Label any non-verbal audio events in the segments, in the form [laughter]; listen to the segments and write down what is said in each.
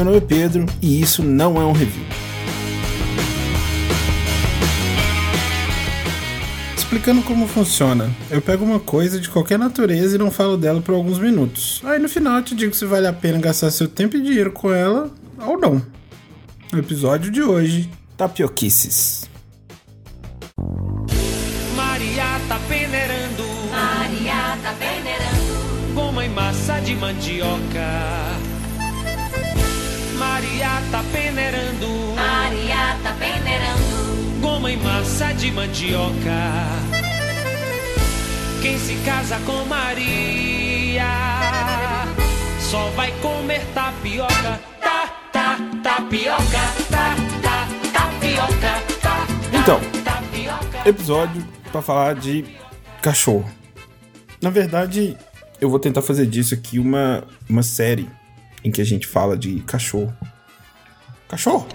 Meu nome é Pedro e isso não é um review. Explicando como funciona, eu pego uma coisa de qualquer natureza e não falo dela por alguns minutos. Aí no final eu te digo se vale a pena gastar seu tempo e dinheiro com ela ou não. No episódio de hoje, tapioquices. Maria tá peneirando, Maria tá peneirando, e massa de mandioca. Maria tá peneirando, Maria tá peneirando, goma e massa de mandioca. Quem se casa com Maria só vai comer tapioca. Tá, tá, tapioca, tá, tá, tapioca, tá, tá, Então, tapioca. episódio pra falar de cachorro. Na verdade, eu vou tentar fazer disso aqui uma, uma série em que a gente fala de cachorro. Cachorro?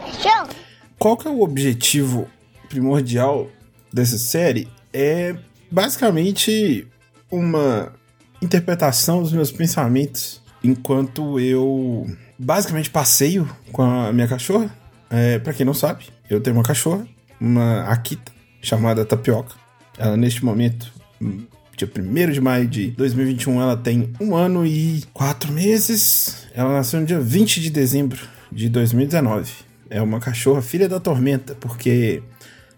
Qual que é o objetivo primordial dessa série? É basicamente uma interpretação dos meus pensamentos enquanto eu basicamente passeio com a minha cachorra. É, para quem não sabe, eu tenho uma cachorra, uma Akita, chamada Tapioca. Ela neste momento, dia 1 de maio de 2021, ela tem um ano e quatro meses. Ela nasceu no dia 20 de dezembro de 2019. É uma cachorra filha da tormenta, porque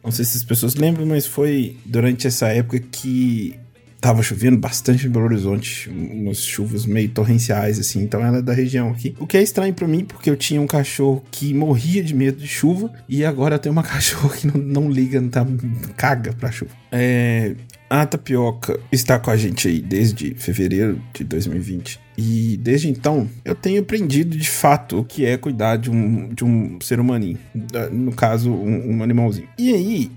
não sei se as pessoas lembram, mas foi durante essa época que tava chovendo bastante em Belo Horizonte, umas chuvas meio torrenciais assim, então ela é da região aqui. O que é estranho pra mim, porque eu tinha um cachorro que morria de medo de chuva e agora eu tenho uma [laughs] cachorra que não, não liga, não tá caga pra chuva. É, a Tapioca está com a gente aí desde fevereiro de 2020. E desde então eu tenho aprendido de fato o que é cuidar de um, de um ser humaninho. No caso, um, um animalzinho. E aí,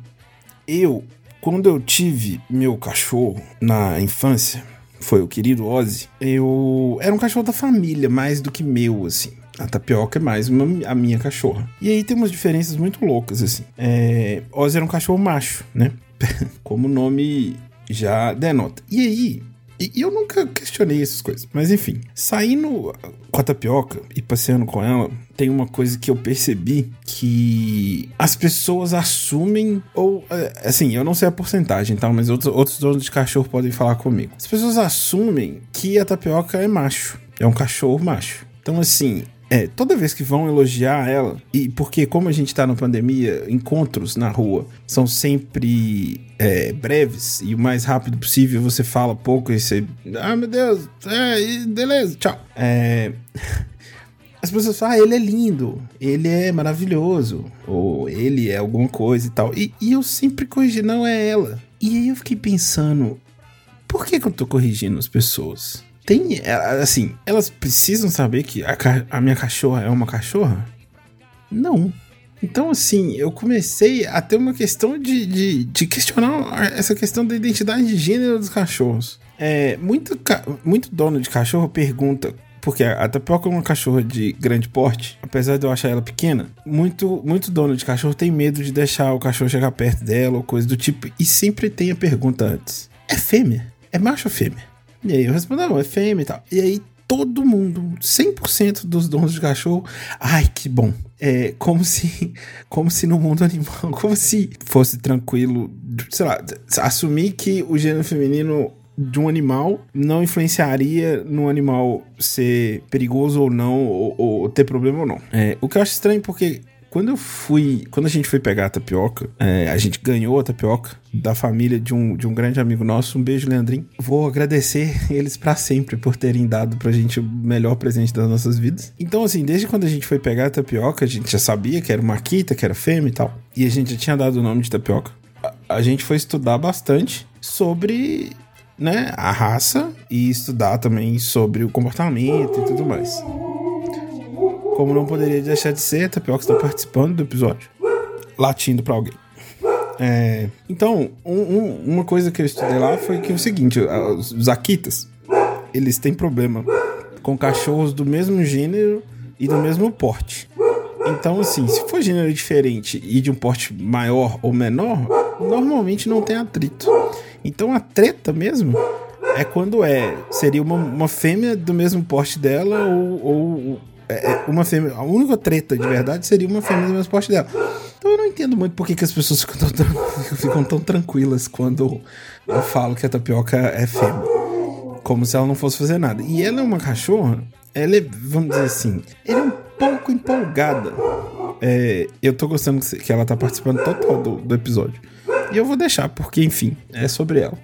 eu, quando eu tive meu cachorro na infância, foi o querido Ozzy, eu. Era um cachorro da família, mais do que meu, assim. A tapioca é mais uma, a minha cachorra. E aí tem umas diferenças muito loucas, assim. É, Ozzy era um cachorro macho, né? [laughs] Como o nome já denota. E aí, e eu nunca questionei essas coisas. Mas enfim, saindo com a tapioca e passeando com ela, tem uma coisa que eu percebi que as pessoas assumem, ou é, assim, eu não sei a porcentagem, tá? Mas outros, outros donos de cachorro podem falar comigo. As pessoas assumem que a tapioca é macho, é um cachorro macho. Então, assim, é, toda vez que vão elogiar ela, e porque como a gente tá na pandemia, encontros na rua são sempre é, breves e o mais rápido possível você fala pouco e você. Ah, meu Deus, é, beleza, tchau. É. [laughs] As pessoas falam, ah, ele é lindo, ele é maravilhoso, ou ele é alguma coisa e tal. E, e eu sempre corrigi, não é ela. E aí eu fiquei pensando, por que, que eu tô corrigindo as pessoas? Tem, é, assim, elas precisam saber que a, a minha cachorra é uma cachorra? Não. Então, assim, eu comecei a ter uma questão de, de, de questionar essa questão da identidade de gênero dos cachorros. É, muito, muito dono de cachorro pergunta. Porque a tapioca é uma cachorra de grande porte, apesar de eu achar ela pequena, muito, muito dono de cachorro tem medo de deixar o cachorro chegar perto dela ou coisa do tipo, e sempre tem a pergunta antes: é fêmea? É macho ou fêmea? E aí eu respondo, não, é fêmea e tal. E aí todo mundo, 100% dos donos de cachorro, ai, que bom. É como se, [laughs] como se no mundo animal, [laughs] como se fosse tranquilo, sei lá, assumir que o gênero feminino de um animal não influenciaria no animal ser perigoso ou não, ou, ou ter problema ou não. É, o que eu acho estranho porque quando eu fui. Quando a gente foi pegar a tapioca, é, a gente ganhou a tapioca da família de um, de um grande amigo nosso. Um beijo, Leandrinho. Vou agradecer [laughs] eles pra sempre por terem dado pra gente o melhor presente das nossas vidas. Então, assim, desde quando a gente foi pegar a tapioca, a gente já sabia que era uma quita, que era fêmea e tal. E a gente já tinha dado o nome de tapioca. A, a gente foi estudar bastante sobre. Né, a raça e estudar também sobre o comportamento e tudo mais. Como não poderia deixar de ser, Tapioca está participando do episódio. Latindo pra alguém. É, então, um- um- uma coisa que eu estudei lá foi que é o seguinte: os, os Akitas, eles têm problema com cachorros do mesmo gênero e do mesmo porte. Então, assim, se for gênero diferente e de um porte maior ou menor, normalmente não tem atrito. Então, a treta mesmo é quando é seria uma, uma fêmea do mesmo porte dela ou, ou uma fêmea. A única treta de verdade seria uma fêmea do mesmo porte dela. Então eu não entendo muito por que, que as pessoas ficam tão, [laughs] ficam tão tranquilas quando eu falo que a tapioca é fêmea. Como se ela não fosse fazer nada. E ela é uma cachorra, ela é, vamos dizer assim, ela é um pouco empolgada. É, eu tô gostando que ela tá participando total do, do episódio. E eu vou deixar, porque, enfim, é sobre ela.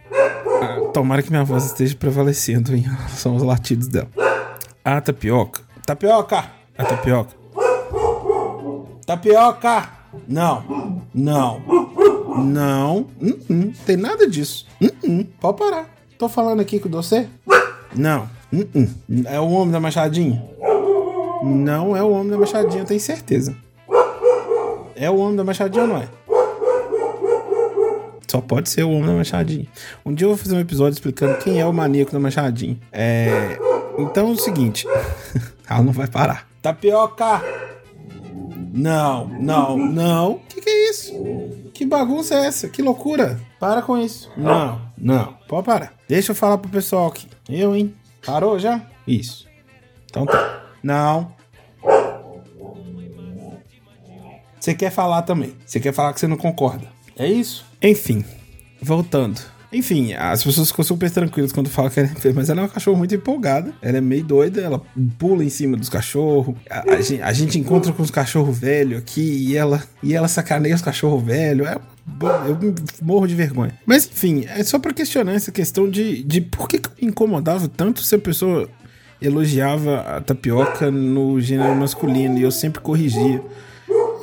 Ah, tomara que minha voz esteja prevalecendo em relação aos latidos dela. A tapioca. Tapioca! A tapioca. Tapioca! Não. Não. Não. Hum, hum, tem nada disso. Hum, pode parar. Tô falando aqui com você? Não. É o homem da machadinha? Não é o homem da machadinha, eu tenho certeza. É o homem da machadinha ou não é? Só pode ser o homem da machadinha. Um dia eu vou fazer um episódio explicando quem é o maníaco da machadinha. É. Então é o seguinte. [laughs] Ela não vai parar. Tapioca! Não, não, não. Que que é isso? Que bagunça é essa? Que loucura? Para com isso. Não, não. Pode parar. Deixa eu falar pro pessoal aqui. Eu, hein? Parou já? Isso. Então tá. Não. Você quer falar também. Você quer falar que você não concorda. É isso? Enfim, voltando. Enfim, as pessoas ficam super tranquilas quando falam que ela é mas ela é uma cachorra muito empolgada. Ela é meio doida, ela pula em cima dos cachorros. A, a gente, a gente encontra com os cachorros velhos aqui e ela, e ela sacaneia os cachorros velhos. É, eu morro de vergonha. Mas enfim, é só pra questionar essa questão de, de por que, que eu incomodava tanto se a pessoa elogiava a tapioca no gênero masculino e eu sempre corrigia.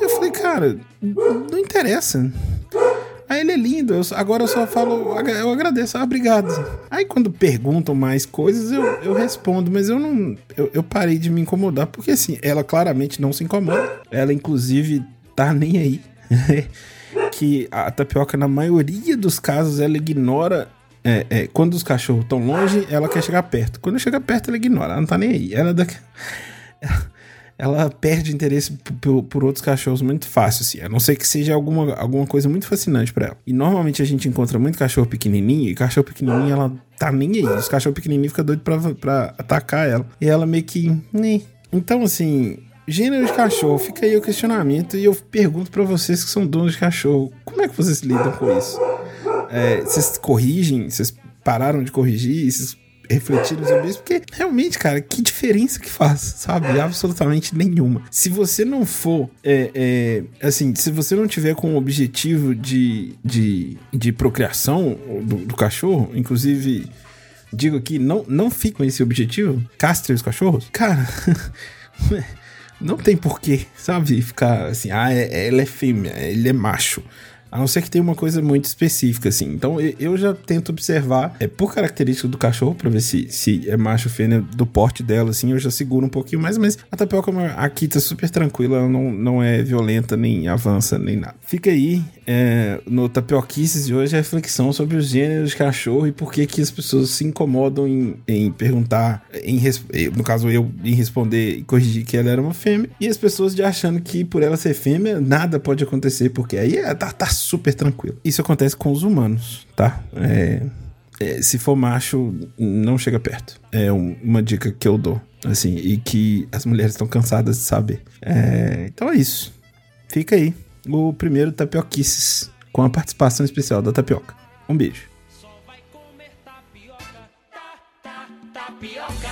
Eu falei, cara, não interessa. Aí ele é lindo, eu, agora eu só falo, eu agradeço, ah, obrigado. Aí quando perguntam mais coisas, eu, eu respondo, mas eu não. Eu, eu parei de me incomodar, porque assim, ela claramente não se incomoda. Ela, inclusive, tá nem aí. [laughs] que a tapioca, na maioria dos casos, ela ignora. É, é, quando os cachorros estão longe, ela quer chegar perto. Quando chega perto, ela ignora. Ela não tá nem aí. Ela é ela perde interesse por, por, outros cachorros muito fácil, assim. A não ser que seja alguma, alguma coisa muito fascinante para ela. E normalmente a gente encontra muito cachorro pequenininho, e cachorro pequenininho ela tá nem aí. Os cachorros pequenininhos ficam doidos pra, pra atacar ela. E ela meio que. Né. Então, assim. Gênero de cachorro, fica aí o questionamento e eu pergunto para vocês que são donos de cachorro, como é que vocês lidam com isso? É, vocês corrigem? Vocês pararam de corrigir? Vocês refletiram sobre isso, porque realmente, cara, que diferença que faz, sabe? Absolutamente nenhuma. Se você não for, é, é, assim, se você não tiver com o objetivo de, de, de procriação do, do cachorro, inclusive, digo aqui, não, não fique com esse objetivo, castre os cachorros, cara. [laughs] não tem porquê, sabe? Ficar assim, ah, ela é fêmea, ele é macho. A não ser que tenha uma coisa muito específica, assim. Então eu já tento observar, é por característica do cachorro, pra ver se, se é macho fêmea do porte dela, assim, eu já seguro um pouquinho mais. Mas a tapioca aqui tá super tranquila, ela não, não é violenta, nem avança, nem nada. Fica aí é, no Tapioquices de hoje a reflexão sobre os gêneros de cachorro e por que que as pessoas se incomodam em, em perguntar, em, no caso eu, em responder e corrigir que ela era uma fêmea, e as pessoas de achando que por ela ser fêmea, nada pode acontecer, porque aí é, tá, tá super tranquilo. Isso acontece com os humanos, tá? É, é, se for macho, não chega perto. É um, uma dica que eu dou, assim, e que as mulheres estão cansadas de saber. É, então é isso. Fica aí o primeiro Tapioquices, com a participação especial da Tapioca. Um beijo. Só vai comer tapioca, tá, tá, tapioca,